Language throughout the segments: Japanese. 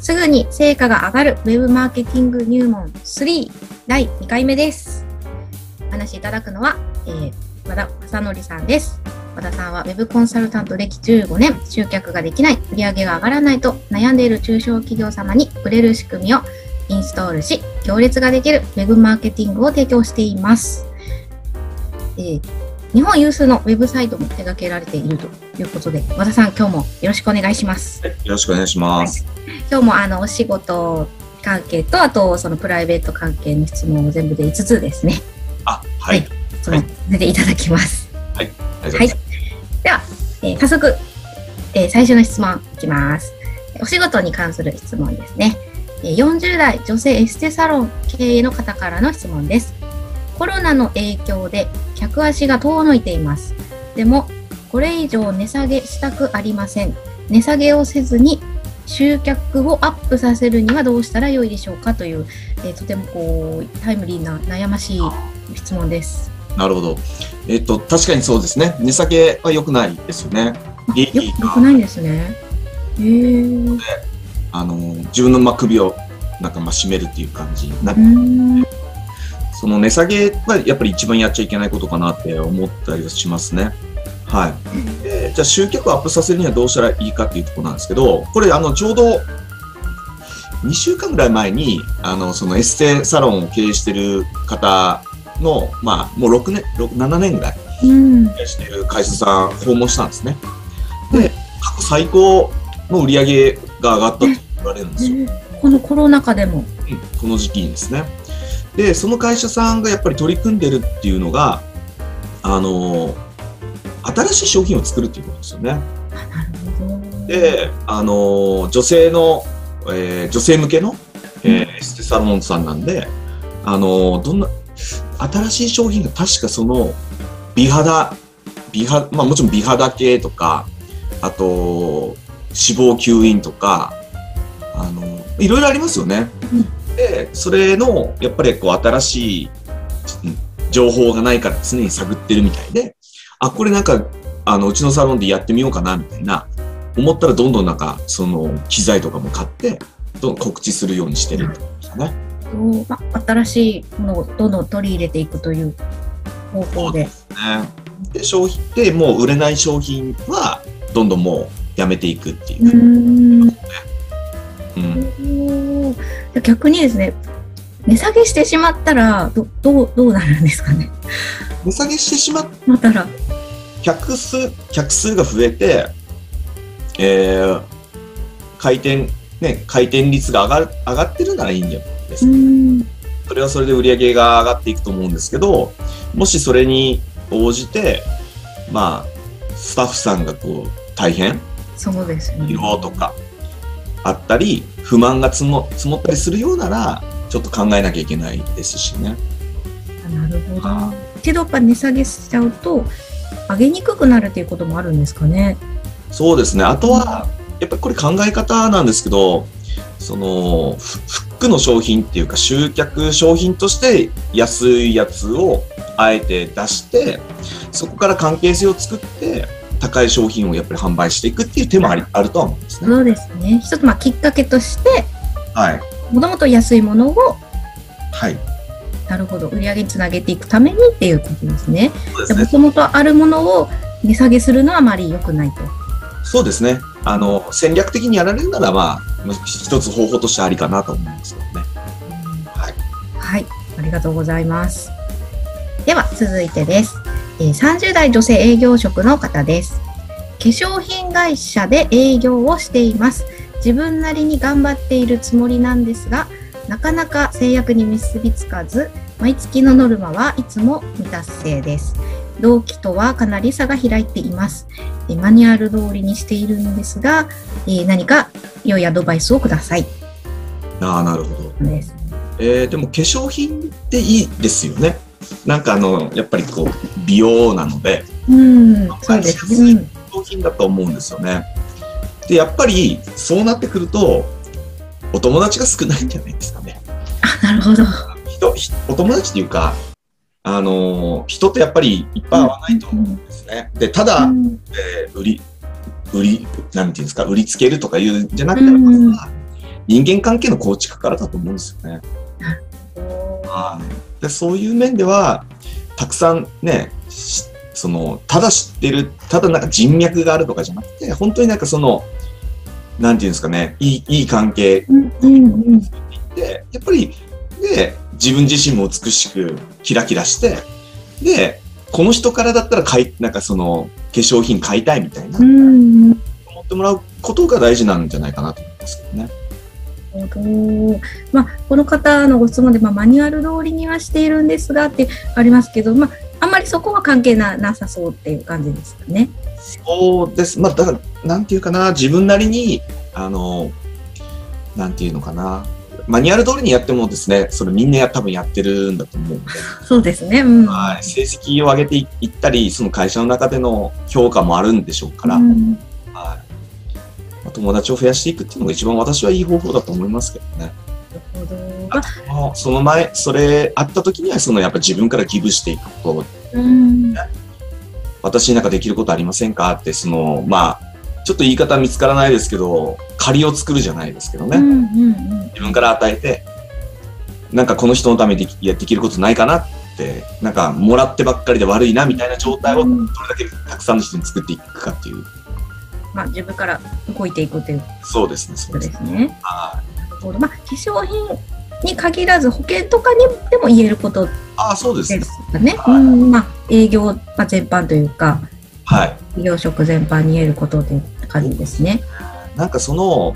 すぐに成果が上がる Web マーケティング入門3第2回目です。お話しいただくのは、えー、和田正則さんです。和田さんは Web コンサルタント歴15年、集客ができない、売り上げが上がらないと悩んでいる中小企業様に売れる仕組みをインストールし、行列ができる Web マーケティングを提供しています。えー日本有数のウェブサイトも手掛けられているということで、和田さん、今日もよろしくお願いします。よろしくお願いします。今日もあのお仕事関係と、あとそのプライベート関係の質問を全部で5つですね、あ、はい。その出ていただきます。ありがとうございます。では、えー早速、えー最初の質問いきます。お仕事に関する質問ですね。えー40代女性エステサロン経営の方からの質問です。コロナの影響で客足が遠のいています。でも、これ以上値下げしたくありません。値下げをせずに集客をアップさせるにはどうしたらよいでしょうかという、えーとてもこうタイムリーな悩ましい質問です。なるほど。えっと、確かにそうですね。値下げは良くないですよね。利よ益がよくないんですね。へーあの、自分のまあ首をなんかまあ締めるっていう感じになうーんその値下げがやっぱり一番やっちゃいけないことかなって思ったりはしますね。はい。でじゃあ集客をアップさせるにはどうしたらいいかっていうところなんですけど、これあのちょうど2週間ぐらい前に、あのそのエステサロンを経営してる方の、まあもう6年、6 7年ぐらいうん経営してる会社さん訪問したんですね。で、過去最高の売り上げが上がったと言われるんですよ。このコロナ禍でも。うんこの時期にですね。で、その会社さんがやっぱり取り組んでるっていうのが、あの、新しい商品を作るっていうことですよね。で、あの、女性の、えー女性向けの、えーエステサロンさんなんで、あの、どんな、新しい商品が確かその、美肌、美肌、まあもちろん美肌系とか、あと、脂肪吸引とか、あの、いろいろありますよね。で、それの、やっぱりこう、新しいうん情報がないから常に探ってるみたいで、あ、これなんか、あの、うちのサロンでやってみようかな、みたいな、思ったらどんどんなんか、その、機材とかも買って、どんどん告知するようにしてるってことですよね。とまあ、新しいものをどんどん取り入れていくという方法で。ね。で、商品でもう売れない商品は、どんどんもうやめていくっていうう。ーんうん。逆にですね、値下げしてしまったらどどうどうなるんですかね？値下げしてしまっまたら。客数、客数が増えて、えー、回転、ね、回転率が上がる、上がってるならいいんじゃないですそれはそれで売り上げが上がっていくと思うんですけど、もしそれに応じて、まあ、スタッフさんがこう、大変？そうですね。疲労とかあったり、不満が積も積もったりするようなら、ちょっと考えなきゃいけないですしね。あなるほど。けどやっぱ値下げしちゃうと上げにくくなるっていうこともあるんですかね？そうですね。あとは、やっぱりこれ考え方なんですけど、その、フフックの商品っていうか集客商品として安いやつをあえて出して、そこから関係性を作って、高い商品をやっぱり販売していくっていう手もありあるとは思うんですね。そうですね。一つまあきっかけとしてはい。もともと安いものをはい。なるほど売り上げにつなげていくためにっていうことですね。もともとあるものを値下げするのはあまり良くないと。そうですね。あの、戦略的にやられるなら、まあ、一つ方法としてありかなと思うんですけどね。はい。はい、ありがとうございます。では続いてです。えー30代女性営業職の方です。化粧品会社で営業をしています。自分なりに頑張っているつもりなんですが、なかなか制約に結びつかず、毎月のノルマはいつも未達成です。同期とはかなり差が開いています。えーマニュアル通りにしているんですが、えー何か良いアドバイスをください。ああ、なるほど。です。えーでも化粧品っていいですよね。なんかあの、やっぱりこう、美容なので、うん、そうですね。うん商品だと思うんですよね。で、やっぱりそうなってくると、お友達が少ないんじゃないですかね。あ、なるほど。お友達っていうか、あのー人とやっぱりいっぱい会わないと思うんですね。で、ただ、うんえー売り、売り、なんていうんですか、売りつけるとかいうんじゃなくて、うん人間関係の構築からだと思うんですよね。はい、でそういう面では、たくさんね、その、ただ知ってる、ただなんか人脈があるとかじゃなくて、本当になんかその、なんていうんですかね、いい、いい関係で、やっぱり、で、自分自身も美しくキラキラして、で、この人からだったら買い、なんかその、化粧品買いたいみたいな、思ってもらうことが大事なんじゃないかなと思いますけどね。ほど。まあ、この方のご質問で、まあ、マニュアル通りにはしているんですがってありますけど、まあ、あんまりそこは関係ななさそうっていう感じですかね。そうです。まあ、だから、なんていうかな、自分なりに、あの、なんていうのかな、マニュアル通りにやってもですね、それみんなや多分やってるんだと思う。そうですね。うん、はい。成績を上げていったり、その会社の中での評価もあるんでしょうから、うん、はい。友達を増やしていくっていうのが一番私はいい方法だと思いますけどね。なるほど。その前、それあった時には、そのやっぱ自分からギブしていくこと、ね、うん、私になんかできることありませんか？って、その、まあ、ちょっと言い方見つからないですけど、借りを作るじゃないですけどね。うんうんうん、自分から与えて、なんかこの人のためにできることないかなって、なんかもらってばっかりで悪いなみたいな状態をどれだけたくさんの人に作っていくかっていう。まあ自分から動いていくというそうですね、そうですね。はい。まあ化粧品に限らず保険とかにでも言えることあそうですね。はい、うんまあ営業、まあ、全般というか、はい。業職全般に言えることという感じですね。なんかその、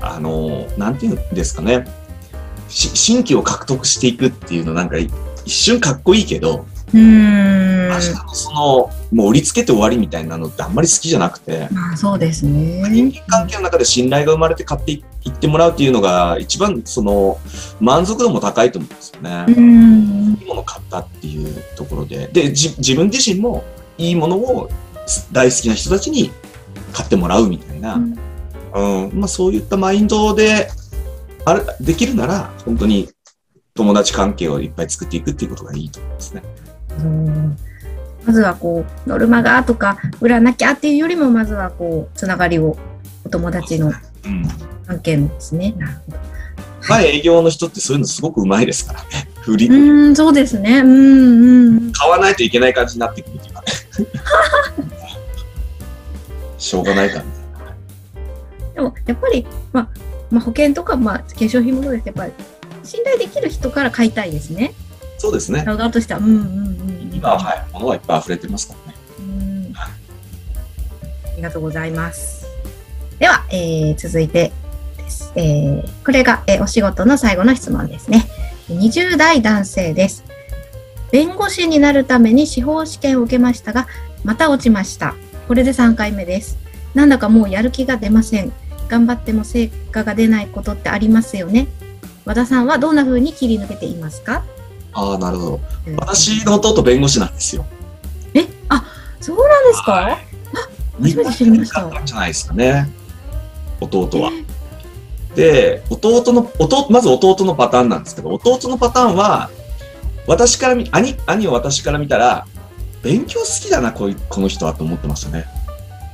あの、なんていうんですかね。新規を獲得していくっていうのなんか一瞬かっこいいけど、うん明日のその、もう売りつけて終わりみたいなのってあんまり好きじゃなくて。まあそうですね。人間関係の中で信頼が生まれて買っていってもらうっていうのが一番その満足度も高いと思うんですよね。うん。いいものを買ったっていうところで。で、自分自身もいいものを大好きな人たちに買ってもらうみたいな、うん、うん、まあ、そういったマインドであれできるなら本当に友達関係をいっぱい作っていくっていうことがいいと思いますね。うんまずはこうノルマがとか売らなきゃっていうよりもまずはこうつながりをお友達の関係のですね。なるほど。まあ営業の人ってそういうのすごくうまいですからね。振り。うん、そうですね。うんうん。買わないといけない感じになってくる。しょうがないかでもやっぱり、まあ、まあ保険とか、まあ、化粧品もそうですやっぱり信頼できる人から買いたいですね。そうですね。側としては、うんうんうん。今は、はい、物はいっぱい溢れてますからね。うんありがとうございます。では、えー、続いてです。えー、これが、えー、お仕事の最後の質問ですね。20代男性です。弁護士になるために司法試験を受けましたが、また落ちました。これで3回目です。なんだかもうやる気が出ません。頑張っても成果が出ないことってありますよね。和田さんはどんな風に切り抜けていますか？ああ、なるほど。私の弟弁護士なんですよ。え、あ、そうなんですか、はい、あ、初めて知りました。じゃないですかね。弟は。で、弟の、弟、まず弟のパターンなんですけど、弟のパターンは、私から見、兄、兄を私から見たら、勉強好きだな、こうこの人はと思ってましたね。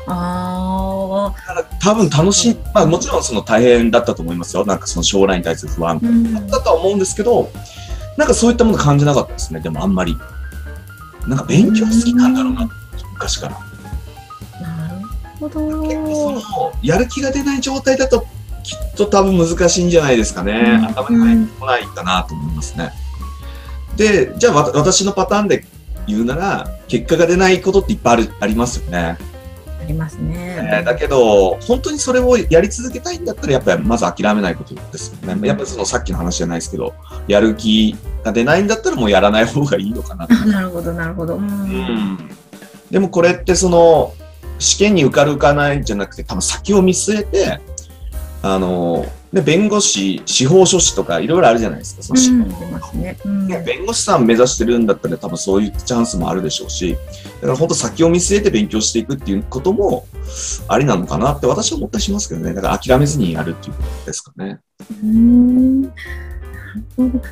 ああ。多分楽しい、まあもちろんその大変だったと思いますよ。なんかその将来に対する不安だったとは思うんですけど、うん、なんかそういったもの感じなかったですね。でもあんまり。なんか勉強好きなんだろうな、昔から。なるほど。結構その、やる気が出ない状態だと、きっと多分難しいんじゃないですかね。うん、頭に入ってこないかなと思いますね。で、じゃあ私のパターンで言うなら、結果が出ないことっていっぱいあるありますよね。ありますね。えー、だけど、本当にそれをやり続けたいんだったら、やっぱりまず諦めないことですよね。やっぱりそのさっきの話じゃないですけど、やる気が出ないんだったらもうやらない方がいいのかな。なるほど、なるほど。うん、うん。でもこれってその、試験に受かる受かないんじゃなくて、多分先を見据えて、あの、で、弁護士、司法書士とかいろいろあるじゃないですか。その、うんねうん、弁護士さん目指してるんだったら多分そういうチャンスもあるでしょうし、だから本当先を見据えて勉強していくっていうこともありなのかなって私は思ったりしますけどね。だから諦めずにやるっていうことですかね。うん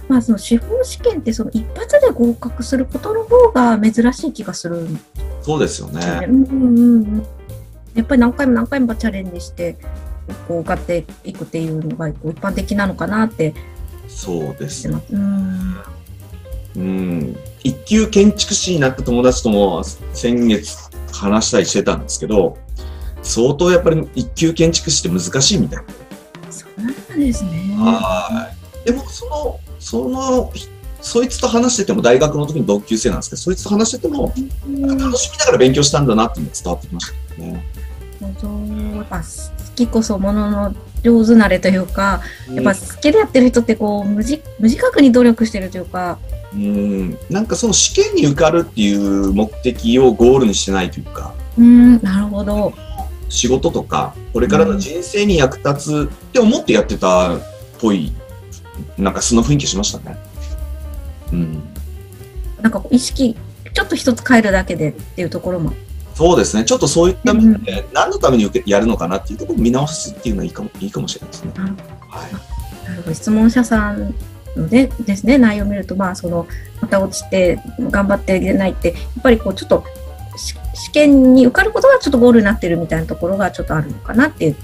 まあ、その司法試験ってその一発で合格することの方が珍しい気がするそうですよね。うんうんうん、やっぱり何回も何回もチャレンジしてこう受かっていくっていうのがこう一般的なのかなってそうです思ってます。うんうん。一級建築士になった友達とも先月話したりしてたんですけど、相当やっぱり一級建築士って難しいみたいな。そうなんですね。はい。でも、その、その、そいつと話してても、大学の時に同級生なんですけど、そいつと話してても、楽しみながら勉強したんだなっていうのが伝わってきましたね。そうやっぱ好きこそものの上手なれというか、やっぱ好きでやってる人ってこう無自無自覚に努力してるというか、うん、なんかその試験に受かるっていう目的をゴールにしてないというか、うん、なるほど。仕事とか、これからの人生に役立つって思ってやってたっぽい、なんかその雰囲気しましたね。うん。なんか意識、ちょっと一つ変えるだけでっていうところも。そうですね。ちょっとそういった面で、何のために受けやるのかなっていうところを見直すっていうのはいいかも、いいかもしれないですね。はい。なるほど質問者さんのでですね、内容を見ると、まあ、その、また落ちて、頑張っていけないって、やっぱりこう、ちょっと、し試験に受かることがちょっとゴールになってるみたいなところがちょっとあるのかなっていう。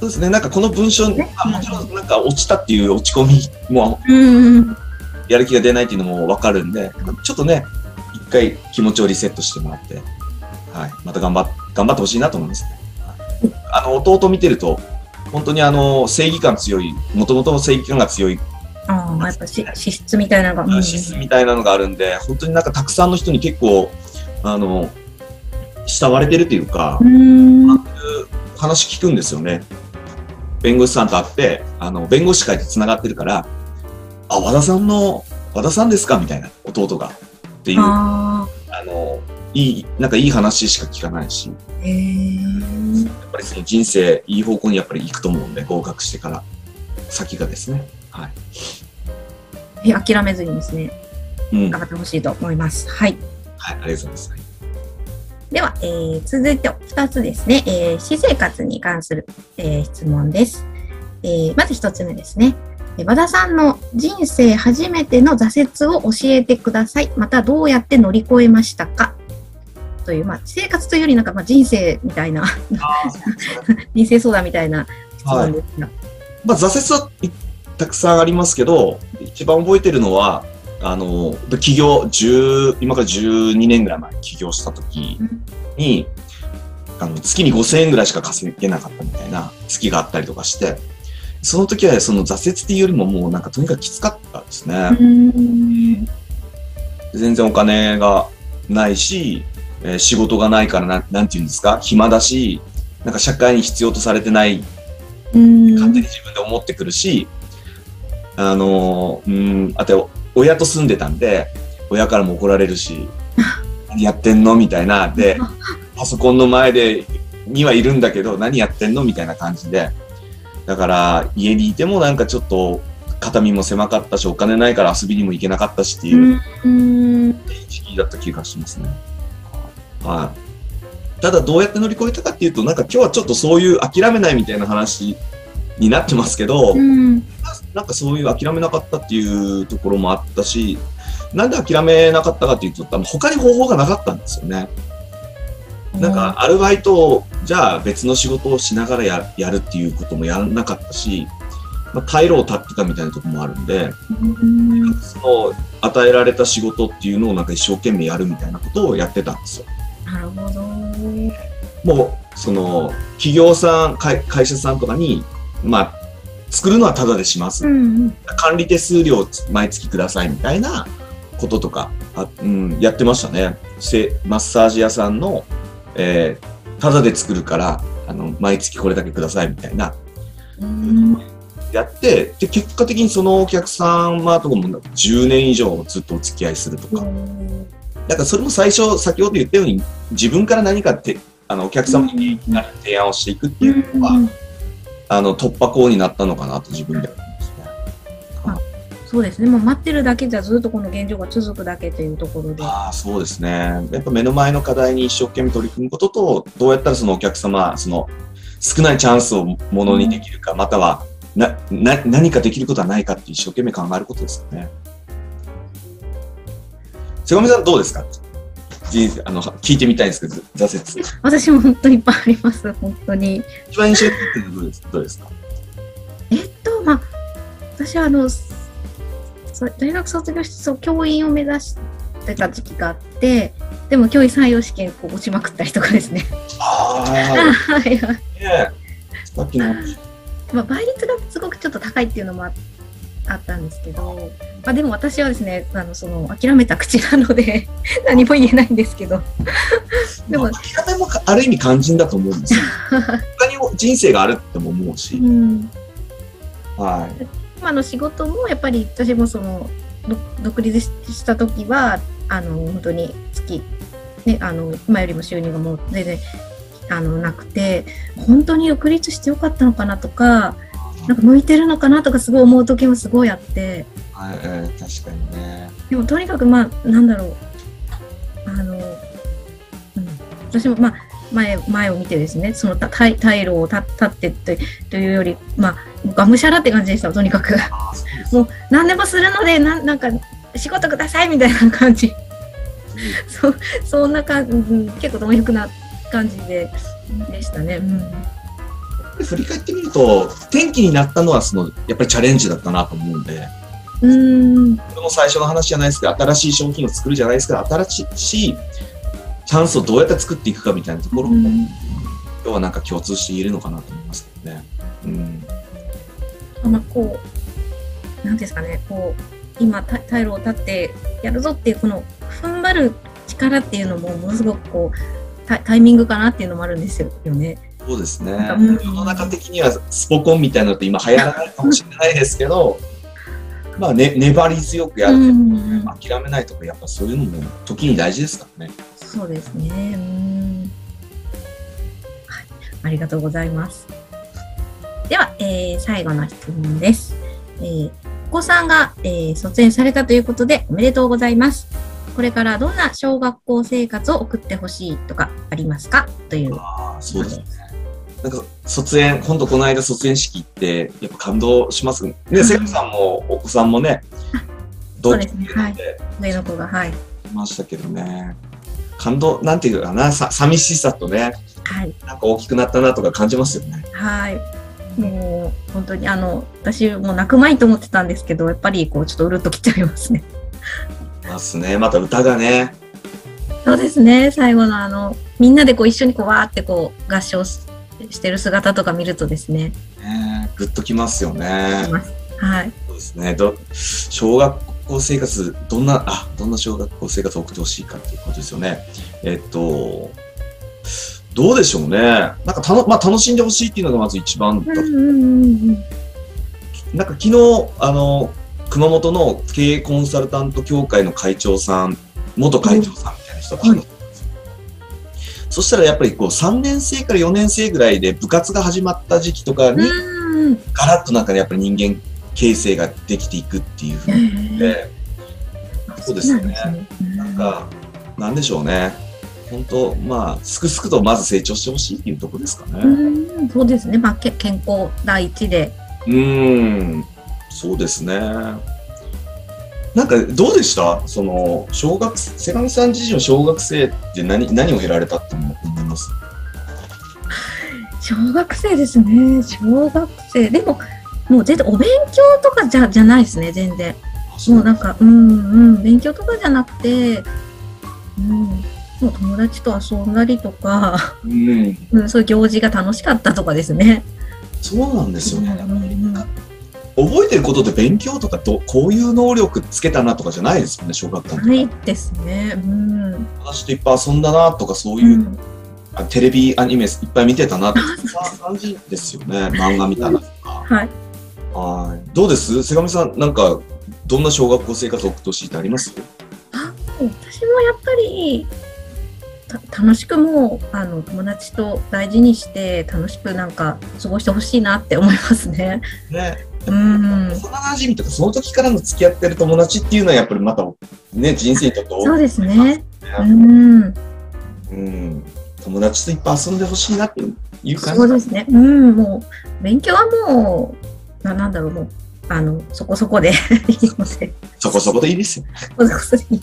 そうですね。なんかこの文章、ねあもちろんなんか落ちたっていう落ち込みもうん。やる気が出ないっていうのもわかるんで、ちょっとね、一回気持ちをリセットしてもらって、はい。また頑張っ、頑張ってほしいなと思いますね。あの、弟見てると、本当にあの、正義感強い、もともとの正義感が強いああ、やっぱし資質みたいなのが。うん資質みたいなのがあるんで、本当になんかたくさんの人に結構、あの、慕われてるというかう、ん。話聞くんですよね。弁護士さんと会って、あの、弁護士会で繋がってるから、あ、和田さんの、和田さんですか？みたいな、弟が。っていう、いい、なんかいい話しか聞かないし、やあ、へえ。っぱりその人生、いい方向にやっぱり行くと思うんで、合格してから、先がですね。はい。え諦めずにですね、うん。頑はい、張ってほしいと思います。はい。ありがとうございます。はいでは、えー続いて2つですね、えー私生活に関する、えー質問です。えーまず1つ目ですね。えー和田さんの人生初めての挫折を教えてください。またどうやって乗り越えましたか？という、まあ、生活というよりなんか、まあ、人生みたいな、人生相談みたいな質問ですが。まあ、挫折はいたくさんありますけど、一番覚えてるのは、あの、起業、10今から12年ぐらい前に起業した時に、あの、月に5000円ぐらいしか稼げなかったみたいな月があったりとかして、その時はその挫折っていうよりももうなんかとにかくきつかったですね。うーん全然お金がないし、えー仕事がないからな、なんて言うんですか、暇だし、なんか社会に必要とされてない勝手に自分で思ってくるし、あの、うん、あと、親と住んでたんで、親からも怒られるし、何やってんの？みたいな、で、パソコンの前で、にはいるんだけど、何やってんの？みたいな感じで。だから、家にいてもなんかちょっと、肩身も狭かったし、お金ないから遊びにも行けなかったしっていう時期だった気がしますね。はい。ただどうやって乗り越えたかっていうと、なんか今日はちょっとそういう諦めないみたいな話になってますけど、うんなんかそういう諦めなかったっていうところもあったし、なんで諦めなかったかっていうと、あの他に方法がなかったんですよね。なんかアルバイトを、じゃあ別の仕事をしながらややるっていうこともやらなかったし、まあ、退路を断ってたみたいなところもあるんで、うんその与えられた仕事っていうのをなんか一生懸命やるみたいなことをやってたんですよ。なるほど。もう、その、企業さん、会会社さんとかに、まあ、作るのはタダでします。うん管理手数料毎月くださいみたいなこととか、あうん、やってましたね。せマッサージ屋さんの、えー、タダで作るから、あの、毎月これだけくださいみたいな、うんやって、で、結果的にそのお客様とかも10年以上ずっとお付き合いするとか、だからそれも最初、先ほど言ったように、自分から何かって、あの、お客様になる提案をしていくっていうのは、あの、突破口になったのかなと自分では思いますね。そうですね。もう待ってるだけじゃずっとこの現状が続くだけというところで。ああ、そうですね。やっぱ目の前の課題に一生懸命取り組むことと、どうやったらそのお客様、その少ないチャンスをものにできるか、またはな、な、何かできることはないかって一生懸命考えることですよね。瀬上さんどうですか？人生、あの、聞いてみたいんですけど、挫折。私も本当にいっぱいあります、本当に。一番印象に残ってるのはどうです？どうですか？えっと、まあ、私はあの、そ大学卒業してそう教員を目指してた時期があって、でも教員採用試験こう落ちまくったりとかですね。あ はいはい。さっきの話。まあ、倍率がすごくちょっと高いっていうのもああったんですけど、まあ、でも私はですねあのその諦めた口なので 何も言えないんですけど でもでも、諦めもかある意味肝心だと思うんですよ。他にも人生があるっても思ううし。んはい。今の仕事もやっぱり私もそのど独立した時はあの本当に月、ね、あの今よりも収入がもう全然あのなくて本当に独立してよかったのかなとかなんか向いてるのかなとかすごい思う時もすごいあって。はい、えー確かにね。でもとにかくまあなんだろう。あの、うん、私もまあ前前を見てですねそのた退退路を立立ってってというよりまあがむしゃらって感じでしたとにかく。もう何でもするのでなんなんか仕事くださいみたいな感じ。そそんな感じ、うん結構貪欲な感じででしたね。うん振り返ってみると、転機になったのは、その、やっぱりチャレンジだったなと思うんで、うーんこれも最初の話じゃないですけど、新しい商品を作るじゃないですけど、新しいチャンスをどうやって作っていくかみたいなところも、うん今日はなんか共通して言えるのかなと思いますけどね。うん。まあ、こう、なんですかね、こう、今、た退路を立ってやるぞっていう、この、踏ん張る力っていうのも、ものすごくこう、タタイミングかなっていうのもあるんですよね。そうですね。うん世の中的にはスポコンみたいなのって今流行らないかもしれないですけど、まあね、粘り強くやる。うん、諦めないとか、やっぱそういうのも時に大事ですからね。そうですね。うん。はい、ありがとうございます。では、えー最後の質問です。えーお子さんが、えー卒園されたということでおめでとうございます。これからどんな小学校生活を送ってほしいとかありますか？という。ああ、そうですね。なんか、卒園、今度この間卒園式行って、やっぱ感動します？ね。うんセガさんもお子さんもね、そうですねはいで上の子が、はい。いましたけどね。感動、なんていうかな、さ寂しさとね、はい。なんか大きくなったなとか感じますよね。はい。もう、本当に、あの、私も泣くまいと思ってたんですけど、やっぱり、こう、ちょっとうるっときちゃいますね。ますね。また歌がね、そうですね。最後のあの、みんなでこう一緒にこうわーってこう合唱ししてる姿とか見るとですね、ねグッときますよね。はい。そうですね。ど小学校生活、どんな、あ、どんな小学校生活を送ってほしいかっていうことですよね。えっと、どうでしょうね。なんかたの、まあ、楽しんでほしいっていうのがまず一番だうんうんうんうん。なんか昨日、あの、熊本の経営コンサルタント協会の会長さん、元会長さんみたいな人が話。そしたらやっぱりこう3年生から4年生ぐらいで部活が始まった時期とかに、うん。ガラッとなんかねやっぱり人間形成ができていくっていうふうにで、そうですねなんか、なんでしょうね。本当まあ、すくすくとまず成長してほしいっていうところですかね。うん、そうですね。まあ、け健康第一で。うーん、そうですね。なんか、どうでした？その、小学生、瀬上さん自身は小学生って何、何を得られたって思います？小学生ですね。小学生。でも、もう全然お勉強とかじゃじゃないですね、全然。もうなんか、うんうん、勉強とかじゃなくて、うん、もう友達と遊んだりとか、うん、うん、そういう行事が楽しかったとかですね。そうなんですよね。うん覚えてることで勉強とかど、こういう能力つけたなとかじゃないですもんね、小学校の時。ないですね。うん。友達といっぱい遊んだなとか、そうういう、ん、あテレビ、アニメいっぱい見てたなとか、そんな感じですよね。漫画見たなとか。はい。はい。どうです？瀬上さん、なんか、どんな小学校生活を送ってほしいってあります？あ私もやっぱりた楽しくもうあの友達と大事にして楽しくなんか過ごしてほしいなって思いますね。ね。うん。幼馴染とか、その時からの付き合ってる友達っていうのは、やっぱりまた、ね、人生にとってそうですね。うね。ん。うん。友達といっぱい遊んでほしいなっていう感じそうですね。うん。もう勉強はもうななんだろうもうあのそこそこでいいのでそこそこでいいですよ。そこそこでいい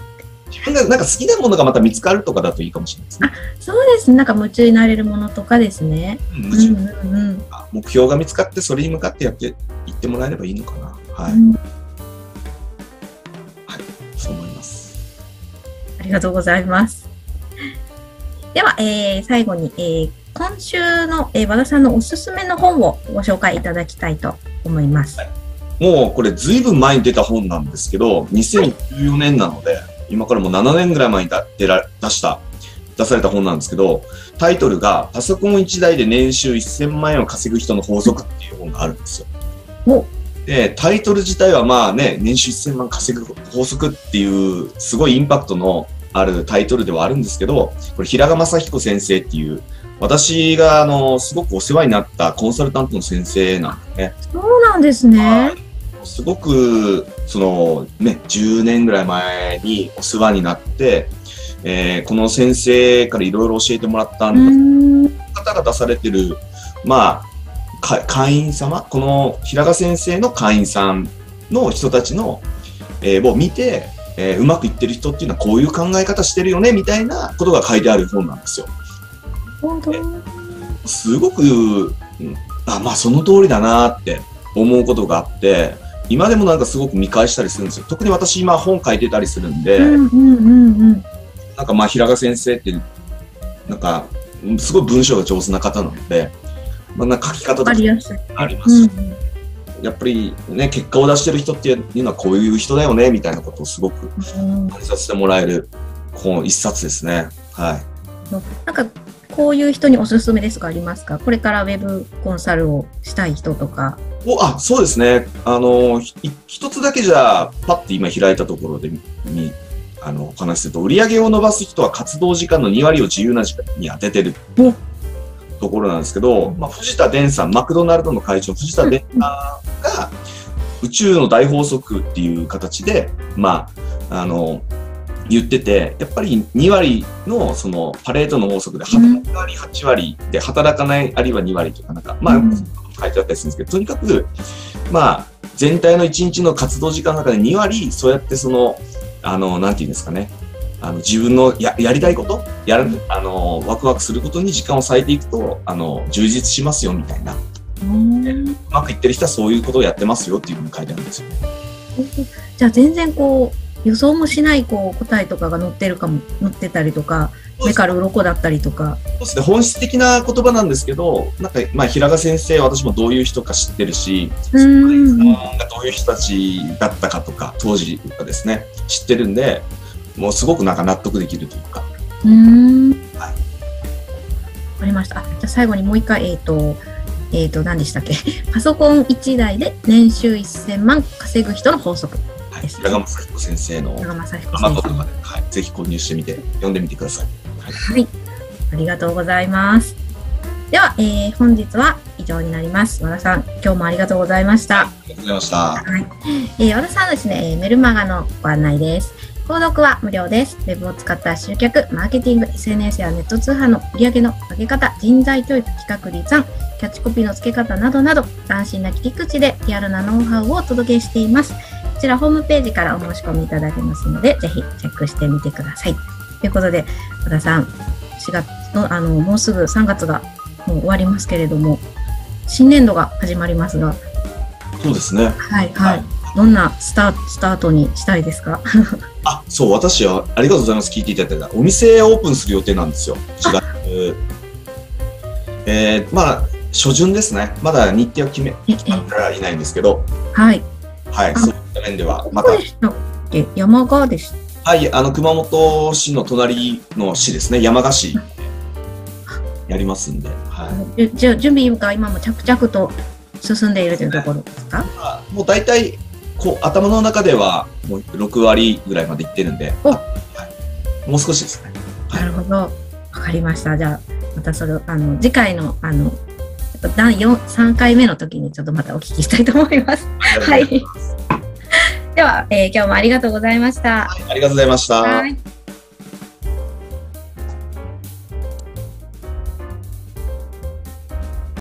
自分がなんか好きなものがまた見つかるとかだといいかもしれないですね。そうですね。なんか夢中になれるものとかですね。うんうんうんうん。目標が見つかって、それに向かってやっていってもらえればいいのかな。はい。うんそう思います。ありがとうございます。では、えー最後に、えー今週の、えー和田さんのおすすめの本をご紹介いただきたいと思います。もうこれずいぶん前に出た本なんですけど、2014年なので、今からもう7年ぐらい前に出ら出した、出された本なんですけど、タイトルがパソコン1台で年収1000万円を稼ぐ人の法則っていう本があるんですよ。おで、タイトル自体はまあね、年収1000万稼ぐ法則っていうすごいインパクトのあるタイトルではあるんですけど、これ平賀正彦先生っていう、私があの、すごくお世話になったコンサルタントの先生なんですね。そうなんですね。すごく、そのね、10年ぐらい前にお世話になって、えーこの先生からいろいろ教えてもらったうーん。方が出されてる、まあ、か会員様、この平賀先生の会員さんの人たちの、えーを見て、えーうまくいってる人っていうのはこういう考え方してるよね、みたいなことが書いてある本なんですよ。すごく、うんあ、まあその通りだなって思うことがあって、今でもなんかすごく見返したりするんですよ。特に私今本書いてたりするんで。なんかまあ平賀先生って、なんか、うんすごい文章が上手な方なので、まあなんか書き方とわか。ありまうんす。やっぱりね、結果を出してる人っていうのはこういう人だよね、みたいなことをすごくうん。感じさせてもらえる本一冊ですね。はい。なんか、こういう人におすすめですとか？ありますか？これからウェブコンサルをしたい人とか。お、あ、そうですね。あの、ひ一つだけじゃ、パッて今開いたところでみ、みあの、お話しすると、売り上げを伸ばす人は活動時間の2割を自由な時間に当ててる。お。ところなんですけど、まあ、藤田伝さん、マクドナルドの会長、藤田伝さんが、宇宙の大法則っていう形で、まあ、あの、言ってて、やっぱり2割のそのパレートの法則で、働く割8割で、働かないありは2割とか、なんか、まあ、うん書いてあったりするんですけど、とにかく、まあ、全体の1日の活動時間の中で2割、そうやってその、あの、なんていうんですかね、あの、自分のややりたいこと、やる、あの、ワクワクすることに時間を割いていくと、あの、充実しますよ、みたいな。うまくいってる人はそういうことをやってますよっていうふうに書いてあるんですよね。じゃあ全然こう、予想もしないこう答えとかが載ってるかも、載ってたりとか、目から鱗だったりとか。そうですね、本質的な言葉なんですけど、なんか、まあ、平賀先生、私もどういう人か知ってるし、うーん。がどういう人たちだったかとか、当時とかですね、知ってるんで、もうすごくなんか納得できるというか。うーん。はわかりました。あ、じゃあ最後にもう一回、えっ、と、えっ、と、何でしたっけ？パソコン1台で年収1000万稼ぐ人の法則。はい、ですね平賀正彦先生の長正彦先生。はい、ぜひ購入してみて、読んでみてください。はい。ありがとうございます。では、えー本日は以上になります。和田さん、今日もありがとうございました。ありがとうございました。はい。えー、和田さんはですね、えーメルマガのご案内です。購読は無料です。ウェブを使った集客、マーケティング、SNS やネット通販の売上の上げ方、人材教育、企画立案、キャッチコピーの付け方などなど、斬新な切り口でリアルなノウハウをお届けしています。こちらホームページからお申し込みいただけますので、ぜひチェックしてみてください。ということで、和田さん、4月の、あの、もうすぐ3月がもう終わりますけれども、新年度が始まりますが、そうですね。はい、はい。どんなスタースタートにしたいですか？あ、そう、私は、ありがとうございます。聞いていただいた。お店オープンする予定なんですよ。4月。えー、まあ、初旬ですね。まだ日程は決め、ええ決まってはいないんですけど、はい。はい、あそういった面では、また山川でした。はい、あの、熊本市の隣の市ですね、山鹿市、やりますんで、はい。じゃ準備が今も着々と進んでいるというところですか？まあもう大体、こう、頭の中では、もう6割ぐらいまでいってるんで、おはい、もう少しですね。はいなるほど。わかりました。じゃあ、またそれを、あの、次回の、あの、第4、3回目の時にちょっとまたお聞きしたいと思います。はい。では、えー今日もありがとうございました。ありがとうございました。はい。